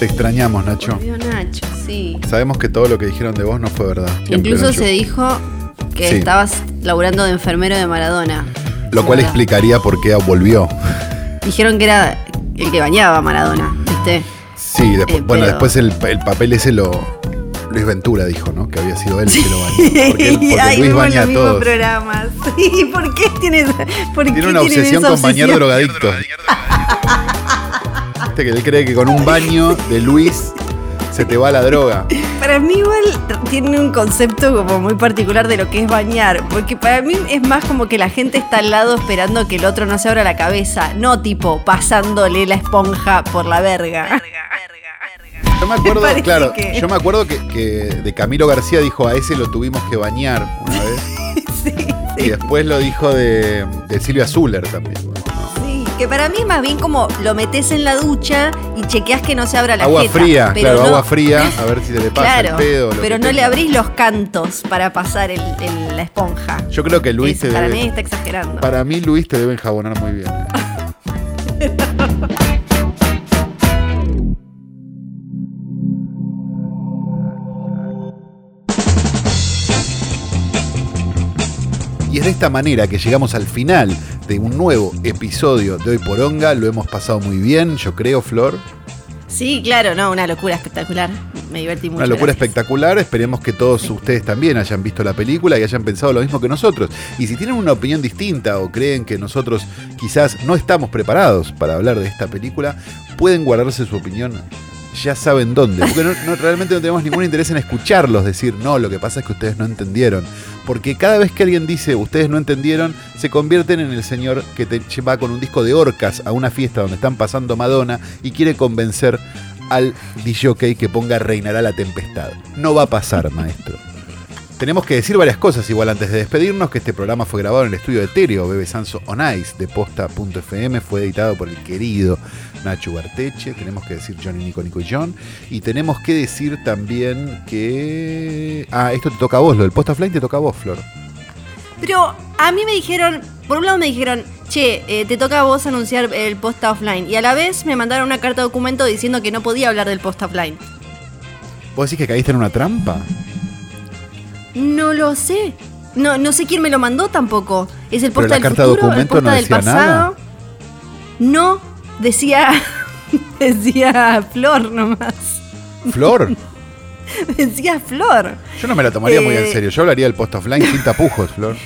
Te extrañamos, Nacho. Volvió Nacho, sí. Sabemos que todo lo que dijeron de vos no fue verdad. Siempre, Incluso Nacho. se dijo que Sí. estabas laburando de enfermero de Maradona. Lo cual explicaría por qué volvió. Dijeron que era el que bañaba a Maradona, ¿viste? Sí, después, Eh, bueno, pero- después el, el papel ese lo. Luis Ventura dijo, ¿no? Que había sido él el que lo bañó. Porque, él- porque Ay, Luis baña a los mismos todos. programas. Sí, ¿por qué tienes por qué Tiene una tienen obsesión esa con bañar obsesión? drogadictos. Viste que él cree que con un baño de Luis se te va la droga. Para mí igual tiene un concepto como muy particular de lo que es bañar, porque para mí es más como que la gente está al lado esperando que el otro no se abra la cabeza, no tipo pasándole la esponja por la verga. Yo me acuerdo, claro, que- yo me acuerdo que, que de Camilo García dijo a ese lo tuvimos que bañar una vez. Sí, Y después lo dijo de, de Silvia Zuller también. Que para mí es más bien como lo metes en la ducha y chequeas que no se abra la agua jeta, fría, pero claro, no- agua fría, a ver si se le pasa Claro, el pedo. lo pero no le abrís los cantos para pasar el- el- la esponja. Yo creo que Luis Es- te para debe. mí está exagerando. Para mí Luis te debe enjabonar muy bien. de esta manera que llegamos al final de un nuevo episodio de Hoy por Onga. Lo hemos pasado muy bien, yo creo, Flor. Sí, claro, no, una locura espectacular. Me divertí mucho. Una locura gracias. espectacular. Esperemos que todos ustedes también hayan visto la película y hayan pensado lo mismo que nosotros. Y si tienen una opinión distinta o creen que nosotros quizás no estamos preparados para hablar de esta película, pueden guardarse su opinión. Ya saben dónde. Porque no- realmente no tenemos ningún interés en escucharlos decir, no, lo que pasa es que ustedes no entendieron. Porque cada vez que alguien dice, ustedes no entendieron, se convierten en el señor que te lleva con un disco de orcas a una fiesta donde están pasando Madonna y quiere convencer al DJ que ponga Reinará la tempestad. No va a pasar, maestro. Tenemos que decir varias cosas igual antes de despedirnos, que este programa fue grabado en el estudio de Tereo, Bebe Sanso On Ice, de posta.fm, fue editado por el querido Nacho Barteche, tenemos que decir Johnny Nico Nico y John, y tenemos que decir también que... Ah, esto te toca a vos, lo del Post Offline te toca a vos, Flor. Pero a mí me dijeron, por un lado me dijeron, che, eh, te toca a vos anunciar el post offline. Y a la vez me mandaron una carta de documento diciendo que no podía hablar del post offline. ¿Vos decís que caíste en una trampa? No lo sé. No, no sé quién me lo mandó tampoco. ¿Es el posta la del carta futuro? ¿El documento posta no del pasado? nada. No, decía. decía Flor nomás. Flor, Decía Flor. yo no me la tomaría muy en Eh. serio, yo hablaría del Post Offline sin tapujos, Flor.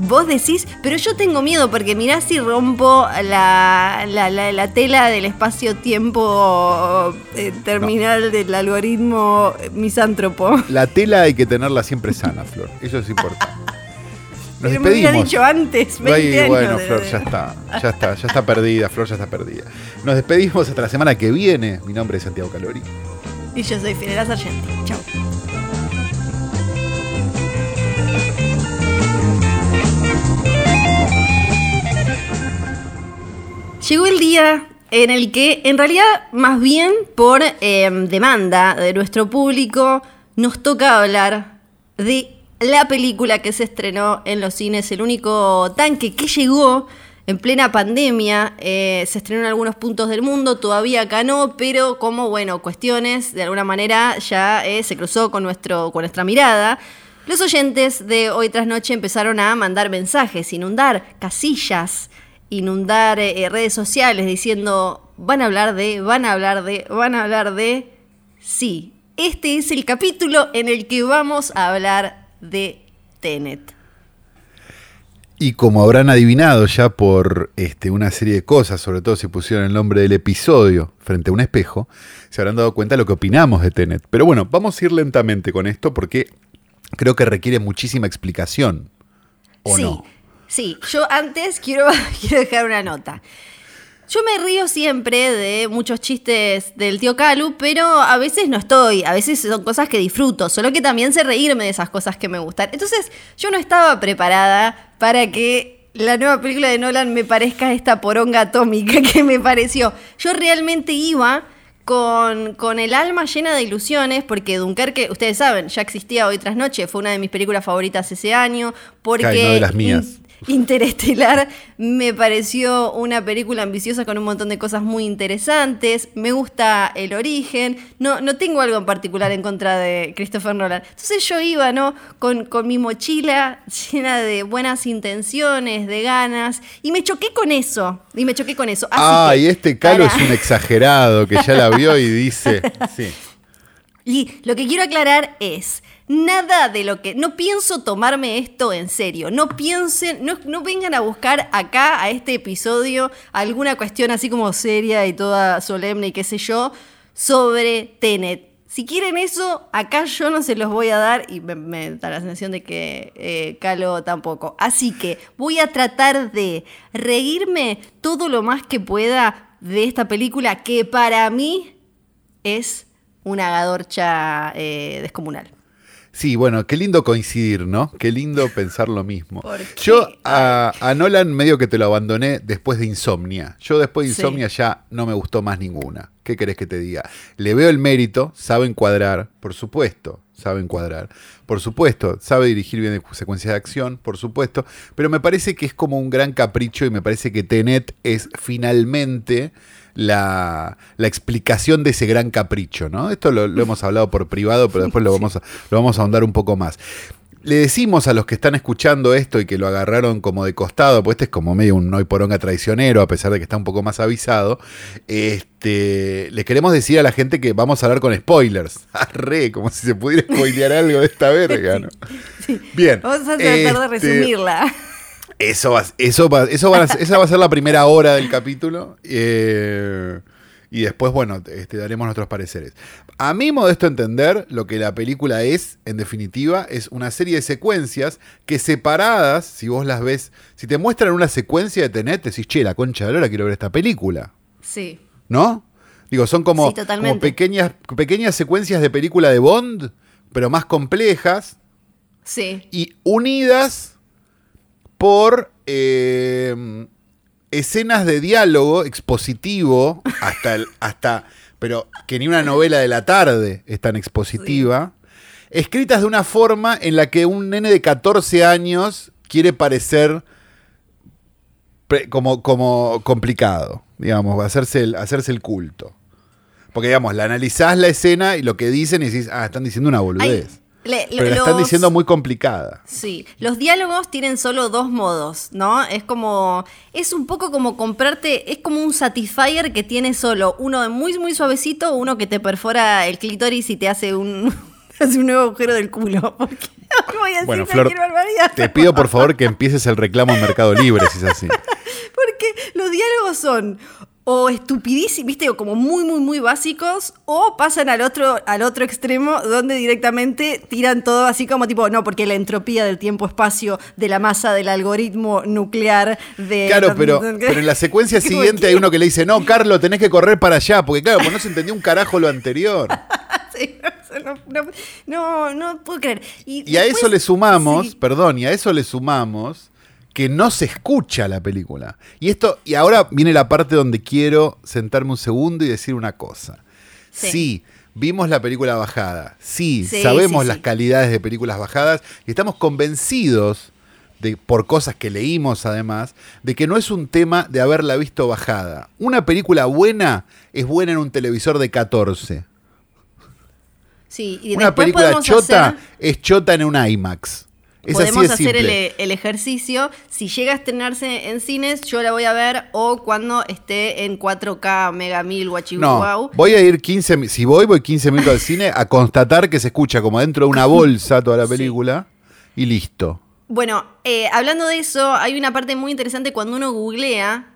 Vos decís, pero yo tengo miedo porque mirá si rompo la, la, la- la tela del espacio-tiempo eh, terminal del algoritmo misántropo. La tela hay que tenerla siempre sana, Flor. Eso es importante. Nos Pero me despedimos. dicho antes, 20 Ay, años bueno, de- Flor, ya está. Ya está, ya está perdida, Flor ya está perdida. Nos despedimos hasta la semana que viene. Mi nombre es Santiago Calori. Y yo soy Fidel Sargenti. Chao. Llegó el día en el que, en realidad, más bien por eh, demanda de nuestro público, nos toca hablar de la película que se estrenó en los cines, el único tanque que llegó en plena pandemia. eh, se estrenó en algunos puntos del mundo, todavía acá no, pero como, bueno, cuestiones, de alguna manera ya eh, se cruzó con, nuestro, con nuestra mirada. Los oyentes de Hoy Tras Noche empezaron a mandar mensajes, inundar casillas, inundar eh, redes sociales diciendo, van a hablar de, van a hablar de, van a hablar de... Sí, este es el capítulo en el que vamos a hablar de Tenet. Y como habrán adivinado ya por este, una serie de cosas, sobre todo si pusieron el nombre del episodio frente a un espejo, se habrán dado cuenta de lo que opinamos de Tenet. Pero bueno, vamos a ir lentamente con esto porque creo que requiere muchísima explicación. ¿O sí, no? Sí, yo antes quiero, dejar una nota. Yo me río siempre de muchos chistes del tío Calu, pero a veces no estoy, a veces son cosas que disfruto, solo que también sé reírme de esas cosas que me gustan. Entonces, yo no estaba preparada para que la nueva película de Nolan me parezca esta poronga atómica que me pareció. Yo realmente iba con, con el alma llena de ilusiones, porque Dunkerque, ustedes saben, ya existía hoy tras noche, fue una de mis películas favoritas ese año, porque... Ay, no de las mías. Interestelar me pareció una película ambiciosa con un montón de cosas muy interesantes. Me gusta el origen. No, no tengo algo en particular en contra de Christopher Nolan. Entonces yo iba, ¿no? Con, con mi mochila llena de buenas intenciones, de ganas. Y me choqué con eso. Y me choqué con eso. Así Ah, que, y este Calo para- es un exagerado que ya la y dice. Sí. Y lo que quiero aclarar es, nada de lo que... No pienso tomarme esto en serio. No piensen, no, no vengan a buscar acá, a este episodio, alguna cuestión así como seria y toda solemne y qué sé yo, sobre Tenet. Si quieren eso, acá yo no se los voy a dar y me, me da la sensación de que eh, Calo tampoco. Así que voy a tratar de reírme todo lo más que pueda de esta película que para mí es una gadorcha eh, descomunal. Sí, bueno, qué lindo coincidir, ¿no? Qué lindo pensar lo mismo. Yo a, a Nolan medio que te lo abandoné después de Insomnia. Yo después de Sí. Insomnia ya no me gustó más ninguna. ¿Qué querés que te diga? Le veo el mérito, sabe encuadrar, por supuesto, sabe encuadrar. Por supuesto, sabe dirigir bien secuencias de acción, por supuesto, pero me parece que es como un gran capricho y me parece que Tenet es finalmente la, la explicación de ese gran capricho, ¿no? Esto lo, lo hemos hablado por privado, pero después lo vamos, a, lo vamos a ahondar un poco más. Le decimos a los que están escuchando esto y que lo agarraron como de costado, pues este es como medio un hoy poronga traicionero, a pesar de que está un poco más avisado. Este, le queremos decir a la gente que vamos a hablar con spoilers. Arre, como si se pudiera spoilear algo de esta verga, ¿no? Vamos Bien. a tratar de este, resumirla. eso va, eso va, eso va esa va a ser la primera hora del capítulo. eh, y después, bueno, este, daremos nuestros pareceres. A mi modesto entender, lo que la película es, en definitiva, es una serie de secuencias que separadas, si vos las ves, si te muestran una secuencia de Tenet, decís, che, la concha de la quiero ver esta película. Sí. ¿No? Digo, son como, Sí, totalmente. como pequeñas, pequeñas secuencias de película de Bond, pero más complejas Sí. y unidas por eh, escenas de diálogo expositivo hasta el, hasta pero que ni una novela de la tarde es tan expositiva escritas de una forma en la que un nene de 14 años quiere parecer pre- como, como complicado digamos hacerse el, hacerse el culto. Porque digamos la analizás la escena y lo que dicen y decís ah están diciendo una boludez Ay, le- pero la están diciendo muy complicada Sí, los diálogos tienen solo dos modos, ¿no? Es como, es un poco como comprarte, es como un satisfier que tiene solo uno muy, muy suavecito, uno que te perfora el clítoris y te hace un, hace un nuevo agujero del culo. Porque no voy a decir Bueno, Flor, te pido por favor que empieces el reclamo en Mercado Libre, si es así. Porque los diálogos son o estupidísimos, viste, o como muy, muy, muy básicos, o pasan al otro, al otro extremo, donde directamente tiran todo así como tipo, no, porque la entropía del tiempo-espacio, de la masa del algoritmo nuclear, de... Claro, pero, pero en la secuencia siguiente hay uno que le dice, no, Carlos, tenés que correr para allá, porque claro, pues no se entendió un carajo lo anterior. Sí, no, no, no, no puedo creer. Y, Y a eso le sumamos, sí, perdón, y a eso le sumamos que no se escucha la película. Y esto, y ahora viene la parte donde quiero sentarme un segundo y decir una cosa. Sí. Sí, vimos la película bajada. Sí, Sí, sabemos sí, las calidades de películas bajadas y estamos convencidos de, por cosas que leímos además, de que no es un tema de haberla visto bajada. Una película buena es buena en un televisor de 14. sí, y Una película chota hacer- es chota en un IMAX. Es Podemos hacer el, simple. el ejercicio. Si llega a estrenarse en cines, yo la voy a ver o cuando esté en 4K, Mega 1000, Guachihuau. No, voy a ir 15, mi- si voy, voy 15 minutos al cine a constatar que se escucha como dentro de una bolsa toda la Sí. película y listo. Bueno, eh, hablando de eso, hay una parte muy interesante cuando uno googlea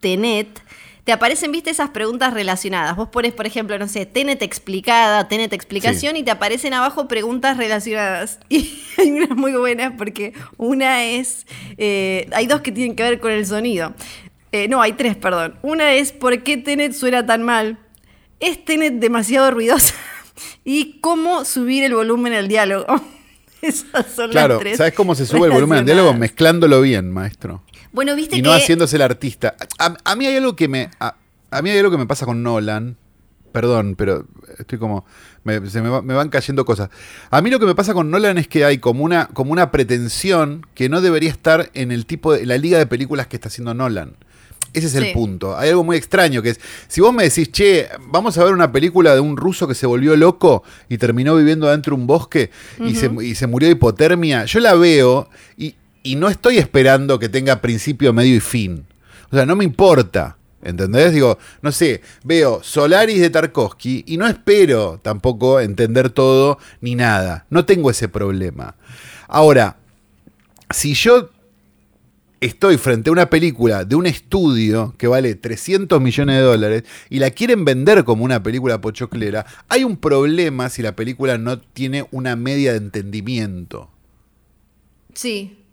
Tenet. Te aparecen, viste, esas preguntas relacionadas. Vos pones, por ejemplo, no sé, Tenet explicada, Tenet explicación, y te aparecen abajo preguntas relacionadas. Y hay unas muy buenas porque una es. eh, hay dos que tienen que ver con el sonido. Eh, no, hay tres, perdón. Una es ¿por qué Tenet suena tan mal? ¿Es Tenet demasiado ruidosa? ¿Y cómo subir el volumen al diálogo? Esas son Claro, las tres. ¿sabes cómo se sube el volumen del diálogo? Mezclándolo bien, maestro. Bueno, viste Y que. no haciéndose el artista. A, a mí hay algo que me. A, a mí hay algo que me pasa con Nolan. perdón, pero estoy como, me, se me, va- me van cayendo cosas. A mí lo que me pasa con Nolan es que hay como una, como una pretensión que no debería estar en el tipo de, la liga de películas que está haciendo Nolan. Ese es el punto. Hay algo muy extraño que es, si vos me decís, che, vamos a ver una película de un ruso que se volvió loco y terminó viviendo dentro de un bosque y, se, y se murió de hipotermia, yo la veo y, y no estoy esperando que tenga principio, medio y fin. O sea, no me importa. ¿Entendés? Digo, no sé, veo Solaris de Tarkovsky y no espero tampoco entender todo ni nada. No tengo ese problema. Ahora, si yo estoy frente a una película de un estudio que vale 300 millones de dólares y la quieren vender como una película pochoclera, hay un problema si la película no tiene una media de entendimiento. Sí.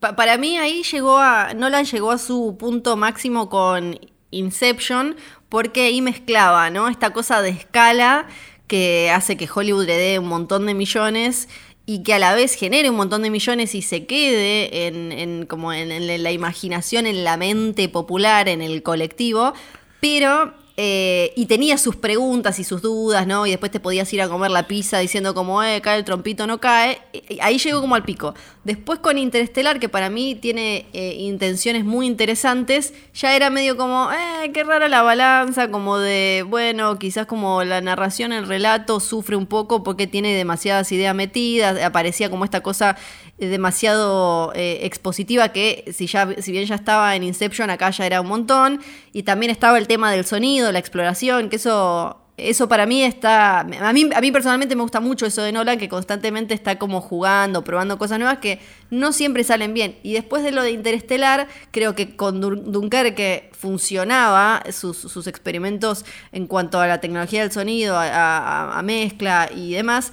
Pa- para mí ahí llegó a. Nolan llegó a su punto máximo con Inception, porque ahí mezclaba, ¿no? Esta cosa de escala que hace que Hollywood le dé un montón de millones y que a la vez genere un montón de millones y se quede en, en- como en la imaginación, en la mente popular, en el colectivo, pero eh, y tenía sus preguntas y sus dudas, ¿no? Y después te podías ir a comer la pizza diciendo como, eh, cae el trompito, no cae. Ahí llegó como al pico. Después con Interestelar, que para mí tiene eh, intenciones muy interesantes, ya era medio como, eh, qué rara la balanza, como de, bueno, quizás como la narración, el relato sufre un poco porque tiene demasiadas ideas metidas, aparecía como esta cosa eh, demasiado expositiva que si ya si bien ya estaba en Inception acá ya era un montón y también estaba el tema del sonido la exploración que eso eso para mí está a mí a mí personalmente me gusta mucho eso de Nolan que constantemente está como jugando probando cosas nuevas que no siempre salen bien y después de lo de Interestelar creo que con Dun- Dunkerque funcionaba sus, sus experimentos en cuanto a la tecnología del sonido a mezcla y demás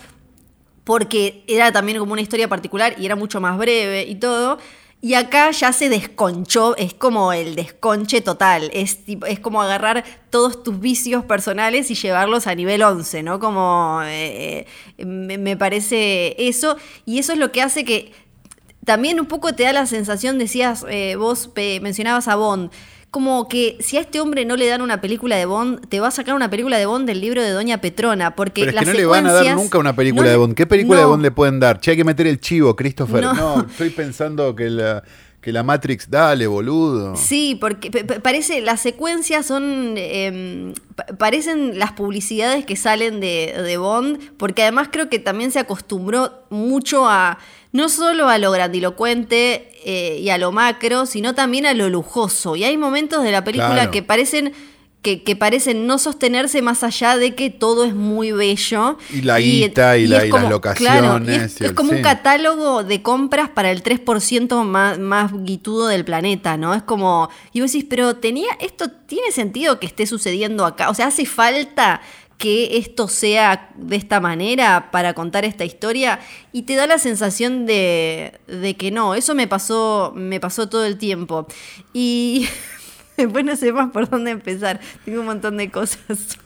porque era también como una historia particular y era mucho más breve y todo. Y acá ya se desconchó, es como el desconche total, es, como agarrar todos tus vicios personales y llevarlos a nivel 11, ¿no? Como eh, eh, me, parece eso, y eso es lo que hace que también un poco te da la sensación, decías, eh, vos mencionabas a Bond, como que si a este hombre no le dan una película de Bond, te va a sacar una película de Bond del libro de Doña Petrona, porque Pero es que no le van a dar nunca una película no de Bond. ¿Qué película de. Bond le pueden dar? Che, hay que meter el chivo, Christopher. No. No, estoy pensando que la, que la Matrix, dale, boludo. Sí, porque pa- pa- parece, las secuencias son, em, pa- parecen las publicidades que salen de, de Bond, porque además creo que también se acostumbró mucho a, no solo a lo grandilocuente eh, y a lo macro, sino también a lo lujoso. Y hay momentos de la película Claro. que parecen... Que, que parecen no sostenerse más allá de que todo es muy bello. Y la guita, y la- las claro, y locaciones, es, como un catálogo de compras para el 3% más, más guitudo del planeta, ¿no? Es como, y vos decís, pero tenía, esto tiene sentido que esté sucediendo acá, o sea, hace falta que esto sea de esta manera para contar esta historia y te da la sensación de, de que no, eso me pasó, me pasó todo el tiempo. Y después no sé más por dónde empezar, tengo un montón de cosas.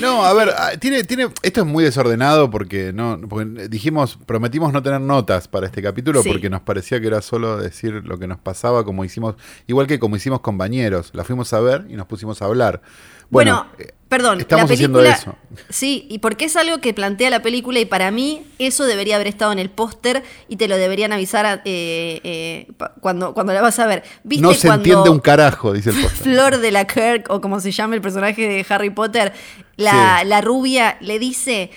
No, a ver, ah, tiene, tiene, esto es muy desordenado porque no, porque dijimos, prometimos no tener notas para este capítulo Sí. porque nos parecía que era solo decir lo que nos pasaba, como hicimos, igual que como hicimos con Bañeros, la fuimos a ver y nos pusimos a hablar. Bueno, Bueno, eh, perdón, estamos la haciendo película, eso. Sí, y porque es algo que plantea la película y para mí eso debería haber estado en el póster y te lo deberían avisar a- eh, eh, cuando, cuando la vas a ver. ¿Viste no se cuando entiende un carajo, dice el póster. Flor de la Kirk, o como se llama el personaje de Harry Potter, la, Sí. la rubia le dice...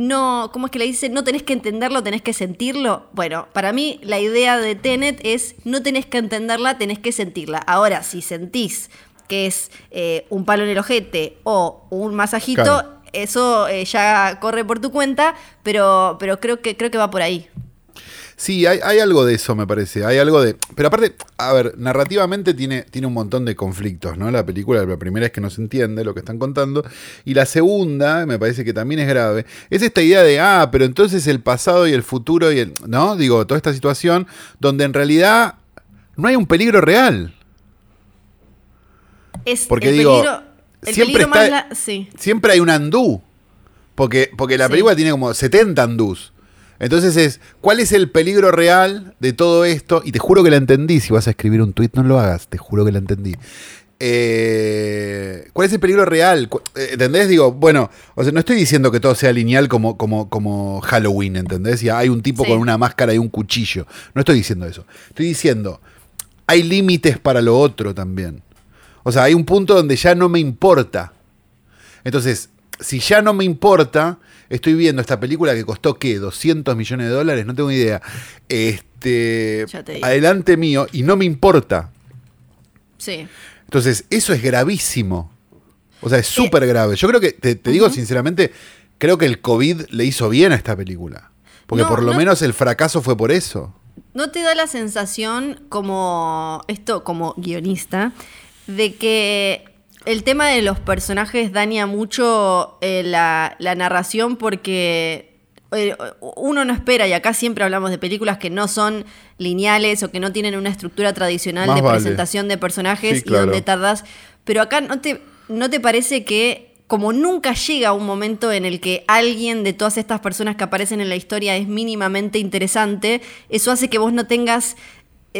No, ¿cómo es que le dice? No tenés que entenderlo, tenés que sentirlo. Bueno, para mí la idea de Tenet es no tenés que entenderla, tenés que sentirla. Ahora, si sentís que es eh, un palo en el ojete o un masajito, Claro. eso eh, ya corre por tu cuenta, pero, pero creo que creo que va por ahí. Sí, hay, hay algo de eso, me parece. Hay algo de. Pero aparte, a ver, narrativamente tiene, tiene un montón de conflictos, ¿no? La película, la primera es que no se entiende lo que están contando. Y la segunda, me parece que también es grave, es esta idea de, ah, pero entonces el pasado y el futuro y el. ¿No? Digo, toda esta situación donde en realidad no hay un peligro real. Es Porque el digo, peligro, el siempre peligro más está- la- sí. Siempre hay un andú. Porque, porque la Sí. película tiene como 70 andús. Entonces es, ¿cuál es el peligro real de todo esto? Y te juro que la entendí. Si vas a escribir un tuit, no lo hagas. Te juro que la entendí. eh, ¿Cuál es el peligro real? Eh, ¿Entendés? Digo, bueno, o sea, no estoy diciendo que todo sea lineal como, como, como Halloween, ¿entendés? Y hay un tipo Sí. con una máscara y un cuchillo. No estoy diciendo eso. Estoy diciendo, hay límites para lo otro también. O sea, hay un punto donde ya no me importa. Entonces, si ya no me importa, estoy viendo esta película que costó, ¿qué? 200 millones de dólares, no tengo idea. Este, adelante mío, y no me importa. Sí. Entonces, eso es gravísimo. O sea, es súper grave. Yo creo que, te, te digo sinceramente, creo que el COVID le hizo bien a esta película. Porque No, por lo no- menos el fracaso fue por eso. ¿No te da la sensación como esto, como guionista, de que el tema de los personajes daña mucho eh, la, la narración porque eh, uno no espera, y acá siempre hablamos de películas que no son lineales o que no tienen una estructura tradicional Más de vale. presentación de personajes Sí, claro. y donde tardas, pero acá no te, no te parece que como nunca llega un momento en el que alguien de todas estas personas que aparecen en la historia es mínimamente interesante, eso hace que vos no tengas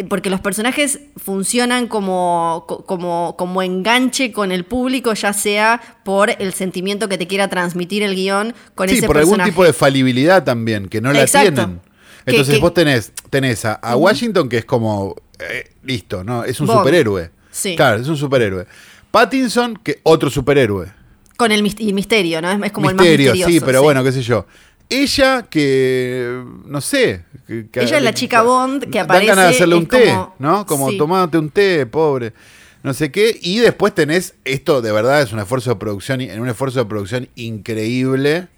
porque los personajes funcionan como, co- como, como enganche con el público, ya sea por el sentimiento que te quiera transmitir el guion con Sí, ese por personaje. algún tipo de falibilidad también, que no la tienen. Entonces que- vos tenés, tenés a, a Washington, que es como, eh, listo, ¿no? Es un superhéroe. Sí. Claro, es un superhéroe. Pattinson, que otro superhéroe. Con el, y misterio, ¿no? Es, como Misterio, el más misterioso. sí, pero bueno, qué sé yo. Ella que, no sé. que- que- Ella es la chica Bond que Dan aparece, ganas de hacerle un té, como- ¿no? Como sí. tomate un té, pobre. No sé qué. Y después tenés, esto de verdad es un esfuerzo de producción, en un esfuerzo de producción increíble.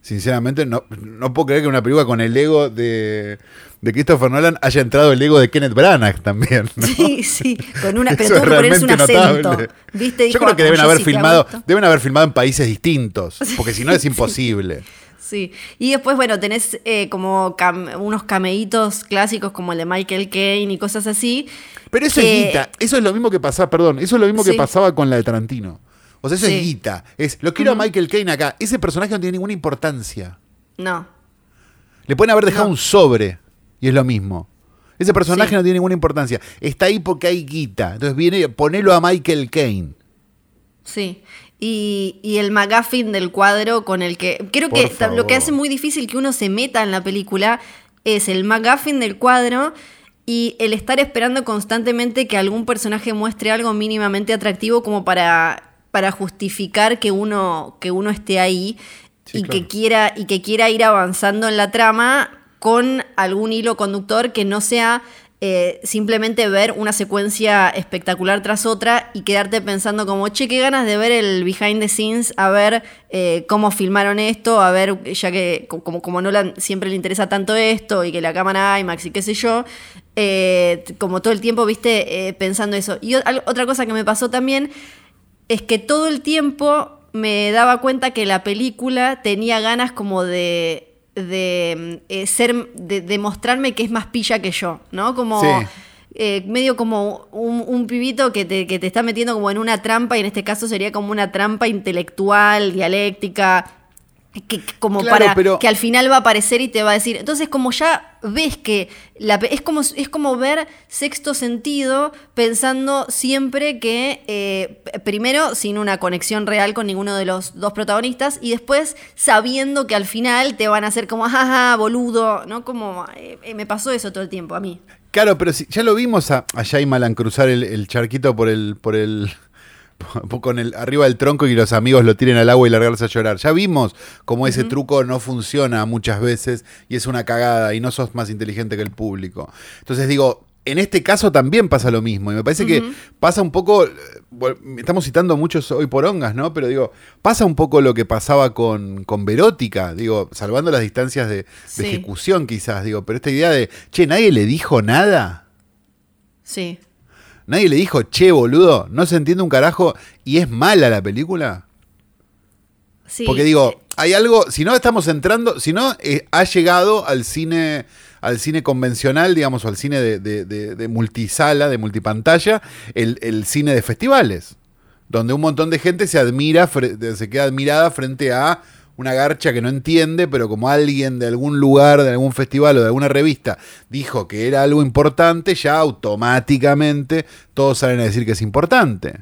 Sinceramente, no, no puedo creer que una película con el ego de, de Christopher Nolan haya entrado el ego de Kenneth Branagh también. ¿no? Sí, sí, con una, pero tuvo es que ponerse un acento. notable. ¿Viste? Dijo, Yo creo que "Ah, deben haber sí filmado, aguanto". deben haber filmado en países distintos, porque si no es imposible. Sí, y después, bueno, tenés eh, como cam- unos cameitos clásicos como el de Michael Caine y cosas así. Pero eso que- es guita. Eso es lo mismo que pasaba, perdón, eso es lo mismo que Sí. pasaba con la de Tarantino. O sea, eso Sí. es guita. Es, lo quiero a Michael Caine acá. Ese personaje no tiene ninguna importancia. No, Le pueden haber dejado No. un sobre y es lo mismo. Ese personaje Sí. no tiene ninguna importancia. Está ahí porque hay guita. Entonces viene, ponelo a Michael Caine. sí. Y, y el McGuffin del cuadro con el que... Creo Por que lo que hace muy difícil que uno se meta en la película es el McGuffin del cuadro y el estar esperando constantemente que algún personaje muestre algo mínimamente atractivo como para, para justificar que uno, que uno esté ahí Sí, y, claro. que quiera, y que quiera ir avanzando en la trama con algún hilo conductor que no sea eh, simplemente ver una secuencia espectacular tras otra y quedarte pensando como, che, qué ganas de ver el behind the scenes, a ver eh, cómo filmaron esto, a ver, ya que co- como, como Nolan siempre le interesa tanto esto y que la cámara IMAX y qué sé yo, eh, como todo el tiempo, viste, pensando eso. Y otra cosa que me pasó también es que todo el tiempo me daba cuenta que la película tenía ganas como de, de eh, ser, de, de mostrarme que es más pilla que yo, ¿no? Como Sí. eh, medio como un, un pibito que te, que te está metiendo como en una trampa, y en este caso sería como una trampa intelectual, dialéctica, que, que como Claro, para pero- que al final va a aparecer y te va a decir. Entonces, como ya ves que la, es, como, es como ver sexto sentido pensando siempre que, eh, primero, sin una conexión real con ninguno de los dos protagonistas, y después sabiendo que al final te van a hacer como, jaja, boludo, ¿no? Como, eh, eh, me pasó eso todo el tiempo a mí. Claro, pero si, ya lo vimos a, a Shyamalan cruzar el, el charquito por el, por el. con el arriba del tronco y los amigos lo tiren al agua y largarse a llorar. Ya vimos cómo ese truco no funciona muchas veces y es una cagada y no sos más inteligente que el público. Entonces digo, en este caso también pasa lo mismo y me parece que pasa un poco, estamos citando muchos hoy por ongas, ¿no? Pero digo, pasa un poco lo que pasaba con, con Verótica, digo, salvando las distancias de, de Sí. ejecución quizás, digo, pero esta idea de, che, nadie le dijo nada. Sí. Nadie le dijo, che, boludo, no se entiende un carajo y es mala la película. sí. Porque digo, hay algo, si no estamos entrando, si no eh, ha llegado al cine, al cine convencional, digamos, o al cine de, de- de- de multisala, de multipantalla, el, el cine de festivales, donde un montón de gente se admira, se queda admirada frente a una garcha que no entiende, pero como alguien de algún lugar, de algún festival o de alguna revista dijo que era algo importante, ya automáticamente todos salen a decir que es importante.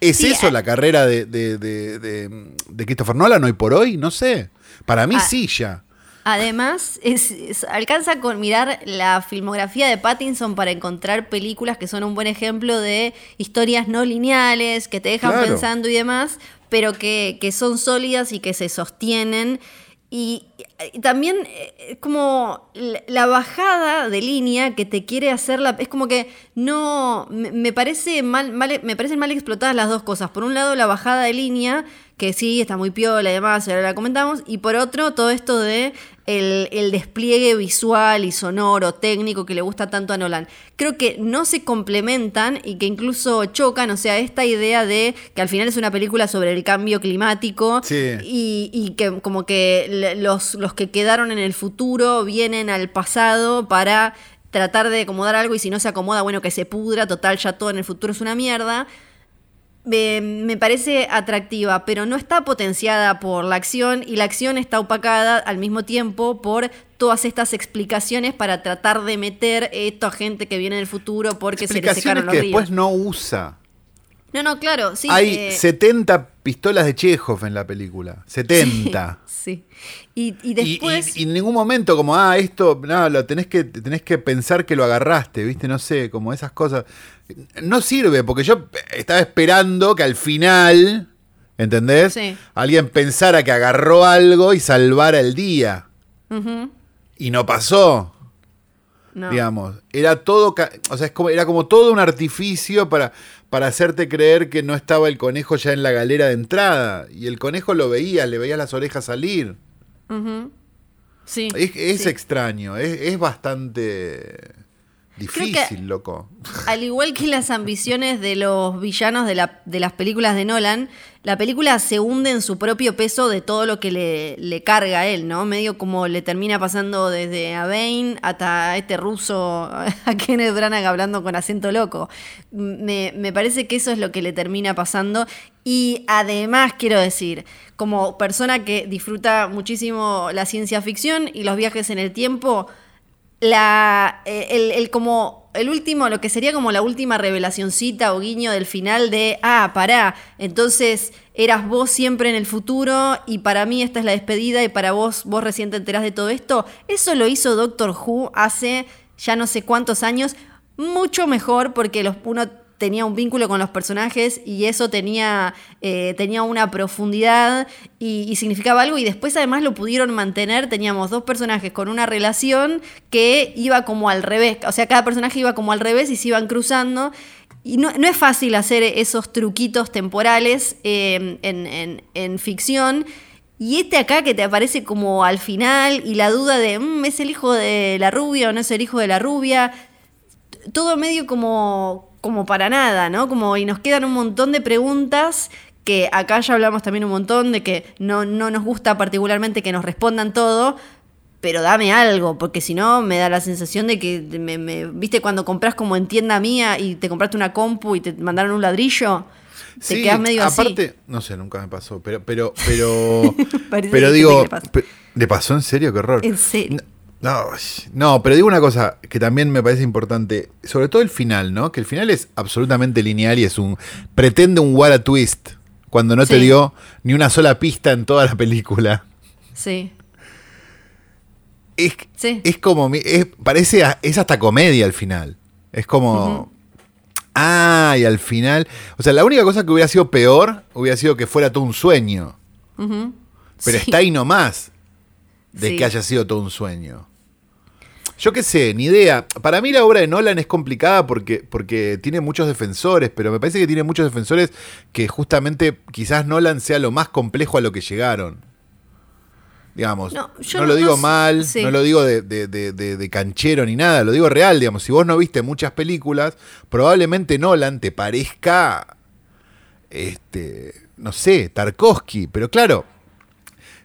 ¿Es Sí, eso a- la carrera de, de, de, de- de Christopher Nolan hoy por hoy? No sé. Para mí Ah. sí ya. Además, es- es- alcanza con mirar la filmografía de Pattinson para encontrar películas que son un buen ejemplo de historias no lineales, que te dejan Claro. pensando y demás, pero que, que son sólidas y que se sostienen. Y, y también eh, es como la, bajada de línea que te quiere hacer la, es como que no me, me parece mal, mal- me parecen mal explotadas las dos cosas. Por un lado la bajada de línea que sí está muy piola y demás, y ahora la comentamos, y por otro todo esto de el, el despliegue visual y sonoro, técnico que le gusta tanto a Nolan. Creo que no se complementan y que incluso chocan, o sea, esta idea de que al final es una película sobre el cambio climático Sí. y, y que como que los, los que quedaron en el futuro vienen al pasado para tratar de acomodar algo y si no se acomoda, bueno, que se pudra, total, ya todo en el futuro es una mierda. Me, me parece atractiva, pero no está potenciada por la acción y la acción está opacada al mismo tiempo por todas estas explicaciones para tratar de meter esto a gente que viene del futuro porque se le secaron los que ríos. después no usa. No, no, claro, sí. Hay eh, 70 pistolas de Chekhov en la película. 70. Sí. Y, y Y, después. y- y en ningún momento como, ah, esto, no, lo tenés que, tenés que pensar que lo agarraste, ¿viste? No sé, como esas cosas. No sirve, porque yo estaba esperando que al final, ¿entendés? Sí. Alguien pensara que agarró algo y salvara el día. Y no pasó. No. digamos. Era todo, o sea, es como, era como todo un artificio para, para hacerte creer que no estaba el conejo ya en la galera de entrada. Y el conejo lo veía, le veía las orejas salir. Sí. Es, es sí. extraño, es, es bastante difícil, loco. Al igual que las ambiciones de los villanos de, la- de las películas de Nolan, la película se hunde en su propio peso de todo lo que le, le carga a él, ¿no? Medio como le termina pasando desde a Bane hasta este ruso, a Kenneth Branagh hablando con acento loco. Me, me parece que eso es lo que le termina pasando. Y además, quiero decir, como persona que disfruta muchísimo la ciencia ficción y los viajes en el tiempo, la eh, el, el como el último lo que sería como la última revelacioncita o guiño del final de ah pará entonces eras vos siempre en el futuro y para mí esta es la despedida y para vos vos recién te enterás de todo esto. Eso lo hizo Doctor Who hace ya no sé cuántos años mucho mejor porque los uno tenía un vínculo con los personajes y eso tenía, eh, tenía una profundidad y, significaba algo y después además lo pudieron mantener, teníamos dos personajes con una relación que iba como al revés, o sea, cada personaje iba como al revés y se iban cruzando. Y no, no es fácil hacer esos truquitos temporales eh, en, en- en ficción. Y este acá que te aparece como al final y la duda de, "Mm, ¿es el hijo de la rubia o no es el hijo de la rubia? todo medio como, como para nada, ¿no? Como, y nos quedan un montón de preguntas que acá ya hablamos también un montón de que no, no nos gusta particularmente que nos respondan todo, pero dame algo, porque si no me da la sensación de que, me, me- viste, cuando compras como en tienda mía y te compraste una compu y te mandaron un ladrillo, te Sí, quedas medio aparte, así. no sé, nunca me pasó, pero, pero, pero, pero digo, ¿le pasó en serio? Qué horror. En serio. No, no, pero digo una cosa que también me parece importante, sobre todo el final, ¿no? Que el final es absolutamente lineal y es un pretende un what a twist cuando no te dio ni una sola pista en toda la película. Sí, Es, Sí. es como es, parece es hasta comedia al final. Es como ah, y al final, o sea, la única cosa que hubiera sido peor hubiera sido que fuera todo un sueño, pero Sí. está ahí nomás de Sí. que haya sido todo un sueño. Yo qué sé, ni idea. Para mí la obra de Nolan es complicada porque, porque tiene muchos defensores, pero me parece que tiene muchos defensores que justamente quizás Nolan sea lo más complejo a lo que llegaron. Digamos, No, lo digo mal, sí. no lo digo de, de- de- de- de canchero ni nada, lo digo real, digamos. Si vos no viste muchas películas, probablemente Nolan te parezca, este, no sé, Tarkovsky, pero claro,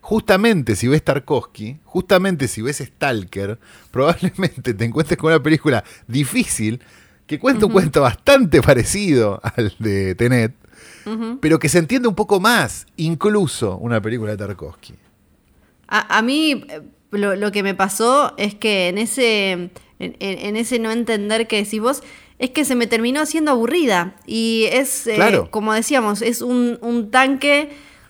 justamente si ves Tarkovsky, justamente si ves Stalker, probablemente te encuentres con una película difícil que cuenta un cuento bastante parecido al de Tenet, pero que se entiende un poco más, incluso una película de Tarkovsky. A, a mí eh, lo, lo que me pasó es que en ese, en, en ese no entender que decís vos, es que se me terminó haciendo aburrida. Y es, eh, como decíamos, es un, un tanque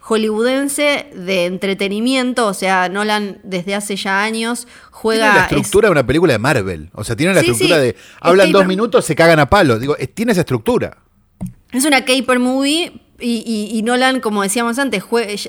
hollywoodense de entretenimiento. O sea, Nolan desde hace ya años juega... Tiene la es- estructura de una película de Marvel. O sea, tiene la Sí, estructura sí. de. Hablan dos minutos, se cagan a palo. Digo, tiene esa estructura. Es una caper movie y, y- y Nolan, como decíamos antes,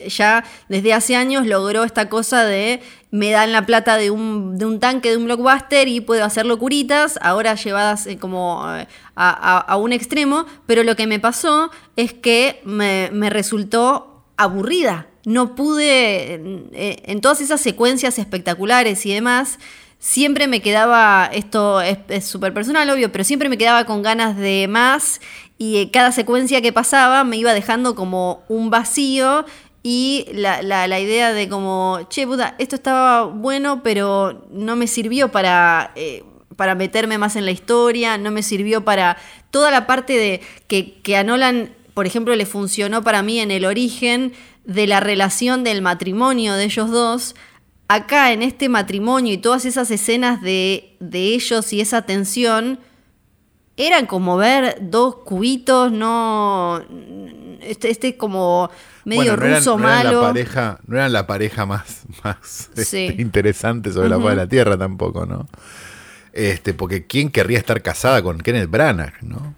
ya desde hace años logró esta cosa de me dan la plata de un, de un tanque, de un blockbuster y puedo hacer locuritas, ahora llevadas eh, como eh, a, a- a un extremo, pero lo que me pasó es que me, me resultó aburrida. No pude, eh, en todas esas secuencias espectaculares y demás, siempre me quedaba, esto es súper personal, obvio, pero siempre me quedaba con ganas de más y eh, cada secuencia que pasaba me iba dejando como un vacío y la, la- la idea de como, che, puta, esto estaba bueno, pero no me sirvió para... eh, para meterme más en la historia, no me sirvió para toda la parte de que, que a Nolan, por ejemplo, le funcionó para mí en el origen de la relación del matrimonio de ellos dos, acá en este matrimonio y todas esas escenas de, de ellos y esa tensión, eran como ver dos cubitos, no. Este, este como medio Bueno, no eran- ruso no eran malo. la pareja, no eran la pareja más, más Sí. este, interesante sobre la faz de la Tierra tampoco, ¿no? Este, porque ¿quién querría estar casada con Kenneth Branagh, no?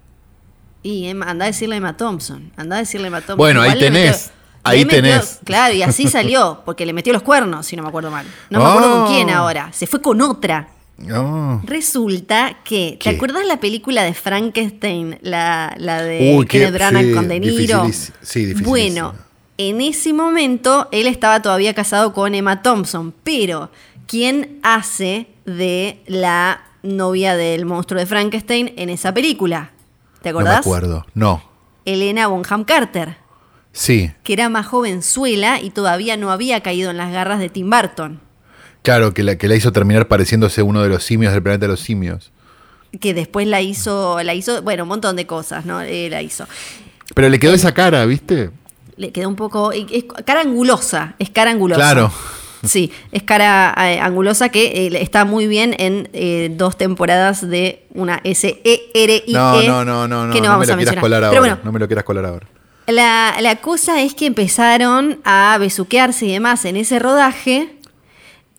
Y Emma- anda a decirle a Emma Thompson. Anda a decirle a Emma Thompson. Bueno, ahí Igual le tenés, ahí metió- tenés. Claro, y así salió, porque le metió los cuernos, si no me acuerdo mal. No me acuerdo Oh. con quién ahora. Se fue con otra. No. Resulta que, ¿Qué? ¿te acuerdas la película de Frankenstein? La, la de Uy, Kenneth Branagh sí, con De Niro. sí, dificilísima. Bueno, en ese momento él estaba todavía casado con Emma Thompson, pero ¿quién hace de la novia del monstruo de Frankenstein en esa película? ¿Te No me acordás? acuerdo. No. Elena Bonham Carter, Sí. que era más jovenzuela y todavía no había caído en las garras de Tim Burton, Claro, que la, que la hizo terminar pareciéndose uno de los simios del planeta de los simios. que después la hizo, la hizo, bueno, un montón de cosas, ¿no? Eh, la hizo. Pero le quedó esa cara, ¿viste? Le quedó un poco. Es cara angulosa. Es cara angulosa. Claro. Sí, es cara eh, angulosa que eh, está muy bien en eh, dos temporadas de una S-E-R-I-E. No, no, no, no, no, que no, no vamos me a lo quieras mencionar. colar ahora. Pero bueno, No me lo quieras colar ahora. la, la cosa es que empezaron a besuquearse y demás en ese rodaje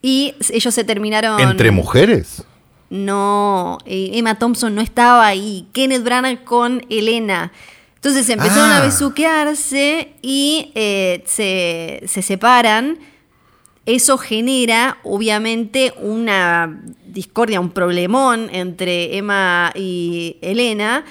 y ellos se terminaron. ¿Entre mujeres? No, eh, Emma Thompson no estaba ahí. Kenneth Branagh con Elena. Entonces empezaron Ah. a besuquearse y eh, se, se separan. Eso genera, obviamente, una discordia, un problemón entre Emma y Elena.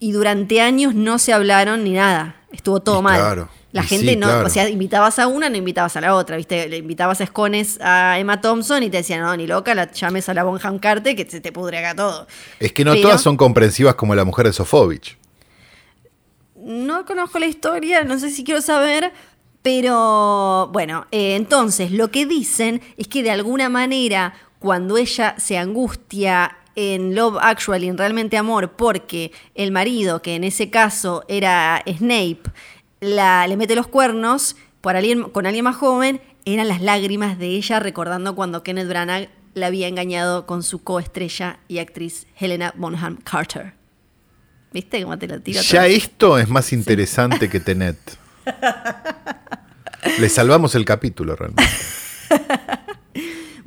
Y durante años no se hablaron ni nada. Estuvo todo Y mal. claro, La y gente sí, no, claro. o sea, invitabas a una, no invitabas a la otra, ¿viste? Le invitabas a Escones a Emma Thompson y te decían, no, ni loca, la llames a la Bonham Carter que se te pudre acá todo. Es que no Pero- todas son comprensivas como la mujer de Sofovich. No conozco la historia, no sé si quiero saber, pero bueno, eh, entonces lo que dicen es que de alguna manera cuando ella se angustia en Love Actually, en Realmente Amor, porque el marido, que en ese caso era Snape, la, le mete los cuernos por alguien, con alguien más joven, eran las lágrimas de ella recordando cuando Kenneth Branagh la había engañado con su coestrella y actriz Helena Bonham Carter. ¿Viste cómo te lo tiro? Ya todo? esto es más interesante que Tenet. Le salvamos el capítulo realmente.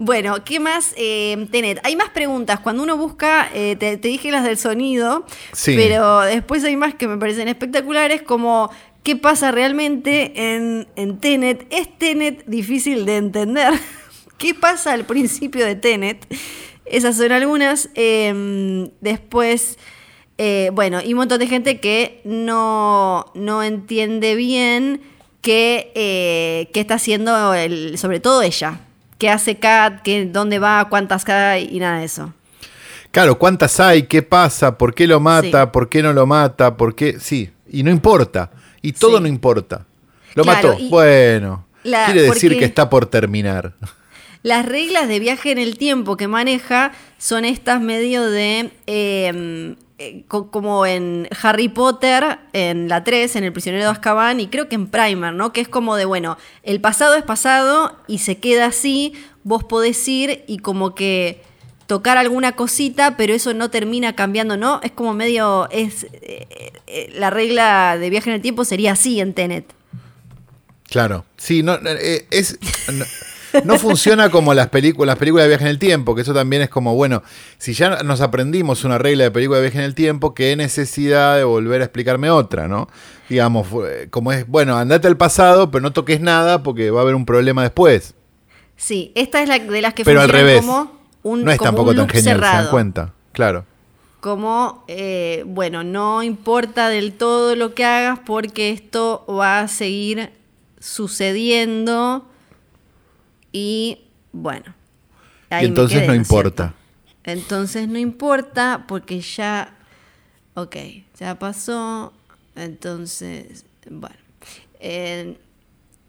Bueno, ¿qué más? Eh, Tenet, hay más preguntas. Cuando uno busca, eh, te, te dije las del sonido, Sí. pero después hay más que me parecen espectaculares, como qué pasa realmente en, en Tenet. ¿Es Tenet difícil de entender? ¿Qué pasa al principio de Tenet? Esas son algunas. Eh, después, eh, bueno, y un montón de gente que no, no entiende bien qué, eh, qué está haciendo, el, sobre todo ella. ¿Qué hace Kat? ¿Qué, ¿Dónde va? ¿Cuántas hay? Y nada de eso. Claro, ¿cuántas hay? ¿Qué pasa? ¿Por qué lo mata? Sí. ¿Por qué no lo mata? ¿Por qué? Sí, y no importa. Y todo Sí. no importa. Lo Claro, mató. Bueno. la- quiere decir que está por terminar. Las reglas de viaje en el tiempo que maneja son estas medio de... eh, eh, co- como en Harry Potter, en la 3, en El prisionero de Azkaban, y creo que en Primer, ¿no? Que es como de, bueno, el pasado es pasado y se queda así, vos podés ir y como que tocar alguna cosita, pero eso no termina cambiando, ¿no? Es como medio, es eh, eh, la regla de viaje en el tiempo sería así en Tenet. Claro. Sí, no, es. No, no funciona como las películas, las películas de viaje en el tiempo, que eso también es como, bueno, si ya nos aprendimos una regla de película de viaje en el tiempo, qué necesidad de volver a explicarme otra, ¿no? Digamos, como es, bueno, andate al pasado, pero no toques nada porque va a haber un problema después. Sí, esta es la de las que Pero al revés. como un, no es como tampoco un tan genial, ¿se dan cuenta? Claro. como, eh, bueno, no importa del todo lo que hagas porque esto va a seguir sucediendo y bueno. ahí y me entonces quedé, no importa. cierto? Entonces no importa porque ya, ok, ya pasó, entonces, bueno, eh,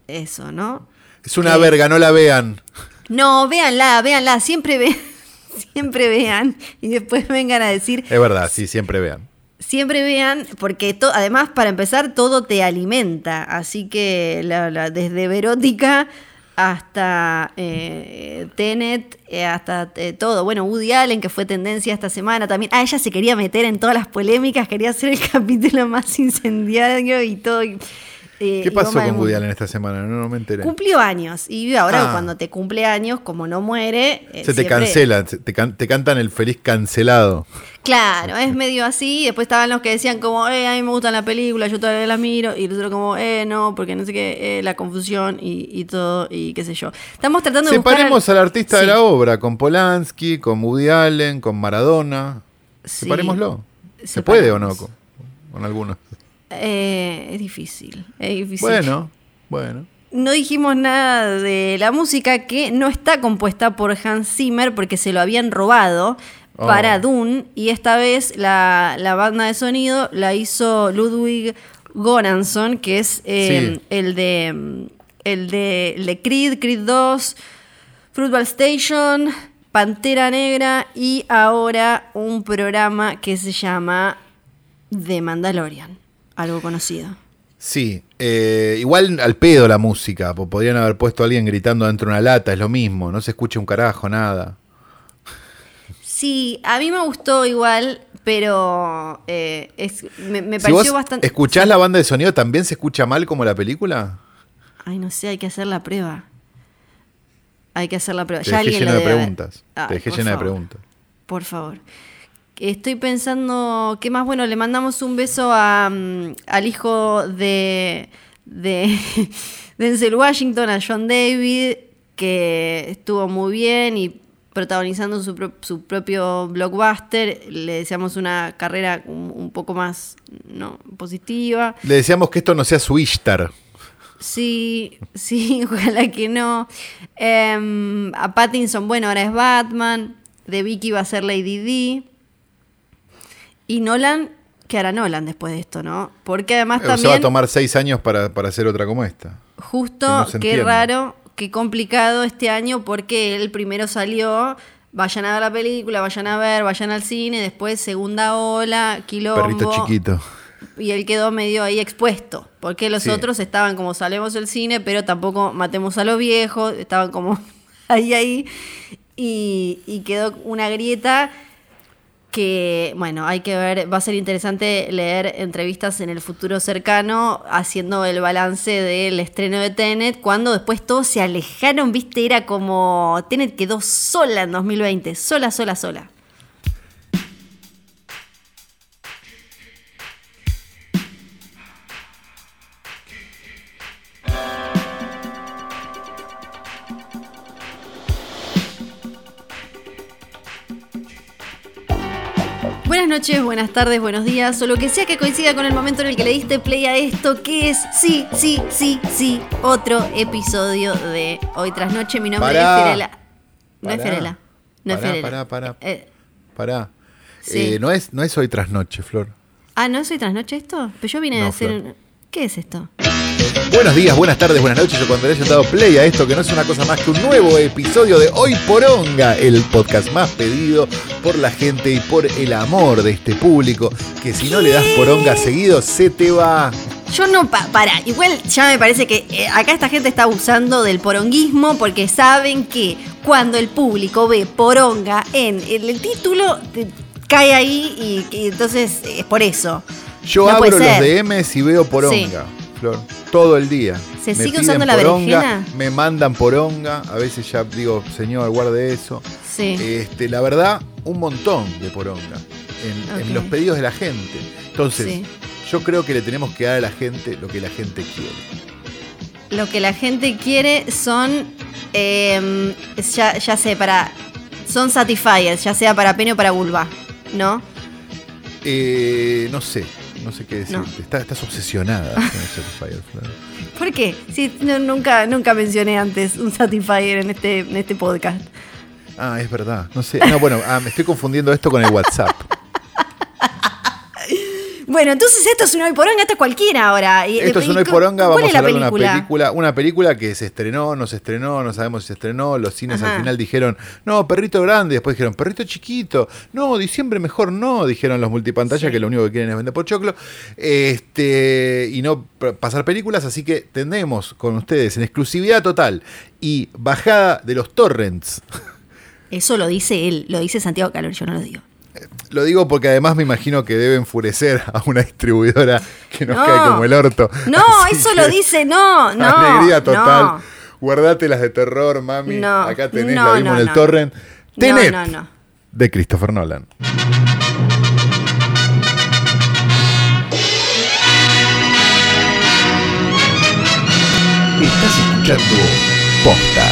eso, ¿no? Es una Eh, verga, no la vean. No, véanla, véanla, siempre vean, siempre vean y después vengan a decir, Es verdad, sí, siempre vean. Siempre vean, porque to- además, para empezar, todo te alimenta. Así que la- la- desde Verótica hasta eh, Tenet, eh, hasta eh, todo. Bueno, Woody Allen, que fue tendencia esta semana también. Ah, ella se quería meter en todas las polémicas, quería hacer el capítulo más incendiario y todo. Eh, ¿Qué pasó con Woody. Allen esta semana? No, no me enteré. Cumplió años. Y ahora, Ah. cuando te cumple años, como no muere. eh, Se te siempre- cancela, te, can- te cantan el feliz cancelado. Claro, es medio así. Después estaban los que decían como, eh, a mí me gusta la película, yo todavía la miro. Y nosotros como, eh, no, porque no sé qué, eh, la confusión y, y todo, y qué sé yo. Estamos tratando de. Separemos al artista de la obra, con Polanski, con Woody Allen, con Maradona. sí. Separémoslo. ¿Se Separemos. puede o no? Con, con algunos. Eh, es difícil, es difícil. Bueno, bueno. No dijimos nada de la música que no está compuesta por Hans Zimmer porque se lo habían robado Oh. para Dune y esta vez la, la banda de sonido la hizo Ludwig Göransson que es eh, Sí. el de el de, el de Creed, Creed 2, Football Station, Pantera Negra y ahora un programa que se llama The Mandalorian, algo conocido. Sí, eh, igual al pedo la música. po- Podrían haber puesto a alguien gritando dentro de una lata, es lo mismo. No se escucha un carajo, nada. Sí, a mí me gustó igual, pero eh, es- me, me Si pareció vos bastante. escuchás la banda de sonido, ¿también se escucha mal como la película? Ay, no sé, hay que hacer la prueba. Hay que hacer la prueba. Te Ya dejé alguien llena lo de preguntas. Ay, Te dejé llena de preguntas. Por favor. Estoy pensando, ¿qué más? Bueno, le mandamos un beso a, mm, al hijo de, de Denzel Washington, a John David, que estuvo muy bien y protagonizando su, pro- su propio blockbuster. Le deseamos una carrera un, un poco más ¿no? positiva. Le decíamos que esto no sea su Ishtar. Sí, sí, ojalá que no. Em, a Pattinson, bueno, ahora es Batman. De Vicky va a ser Lady D. Y Nolan, ¿qué hará Nolan después de esto, no? Porque además Eh, Se va a también, tomar seis años para, para hacer otra como esta. justo, que no se qué raro, qué complicado este año porque él primero salió, vayan a ver la película, vayan a ver, vayan al cine, después segunda ola, quilombo. Perrito chiquito. Y él quedó medio ahí expuesto, porque los Sí. otros estaban como salemos del cine, pero tampoco matemos a los viejos, estaban como ahí, ahí, y, y quedó una grieta que, bueno, hay que ver, va a ser interesante leer entrevistas en el futuro cercano haciendo el balance del estreno de Tenet, cuando después todos se alejaron, viste, era como Tenet quedó sola en 2020, sola, sola, sola. Noches, buenas tardes, buenos días, o lo que sea que coincida con el momento en el que le diste play a esto, que es, sí, sí, sí, sí, otro episodio de Hoy tras Noche. Mi nombre Pará. es Fiorella. No es. Fiorella. No es Pará, Fiorella. pará, pará. Eh, Pará. Sí. Eh, no, es, no es hoy tras noche, Flor. ah, ¿no es Hoy tras Noche esto? Pero yo vine No, a hacer... Flor. ¿Qué es esto? Buenos días, buenas tardes, buenas noches o cuando le hayan dado play a esto que no es una cosa más que un nuevo episodio de Hoy Poronga, el podcast más pedido por la gente y por el amor de este público, que si no le das poronga seguido se te va. Yo no, pa- para, igual ya me parece que eh, acá esta gente está abusando del poronguismo porque saben que cuando el público ve poronga en el, el título, te- cae ahí y, y entonces es por eso. Yo No abro los. DMs y veo poronga, Flor, todo el día. ¿Se Me sigue usando la poronga, berenjena? Me mandan poronga, a veces ya digo, señor, guarde eso. Sí. Este, la verdad, un montón de poronga en, los pedidos de la gente. Entonces, Sí. yo creo que le tenemos que dar a la gente lo que la gente quiere. Lo que la gente quiere son, eh, ya, ya sé, para, son satisfiers, ya sea para pene o para vulva, ¿no? Eh, no sé, no sé qué decirte. No. Estás, estás obsesionada con ese Firefly. ¿Por qué? Sí, no, nunca, nunca mencioné antes un satisfier en este, en este podcast. Ah, es verdad. No sé. No, bueno, ah, me estoy confundiendo esto con el WhatsApp. Bueno, entonces esto es un hoy poronga, esto es cualquiera ahora. Y- Esto es y- un hoy poronga, ¿cuál vamos a la hablar de una película? una película que se estrenó, no se estrenó, no sabemos si se estrenó, los cines Ajá. al final dijeron, no, perrito grande, después dijeron, perrito chiquito, no, diciembre mejor no, dijeron los multipantallas Sí. que lo único que quieren es vender pochoclo, este, y no pasar películas, así que tenemos con ustedes en exclusividad total y bajada de los torrents. Eso lo dice él, lo dice Santiago Calor, yo no lo digo. Lo digo porque además me imagino que debe enfurecer a una distribuidora que nos No. cae como el orto. No, Así eso que- lo dice, no, no. Alegría total. no. Guardate las de terror, mami. No, Acá tenés, no, la vimos no, en el no. torrent. No, Tenet, no, no. de Christopher Nolan. Estás escuchando Posta.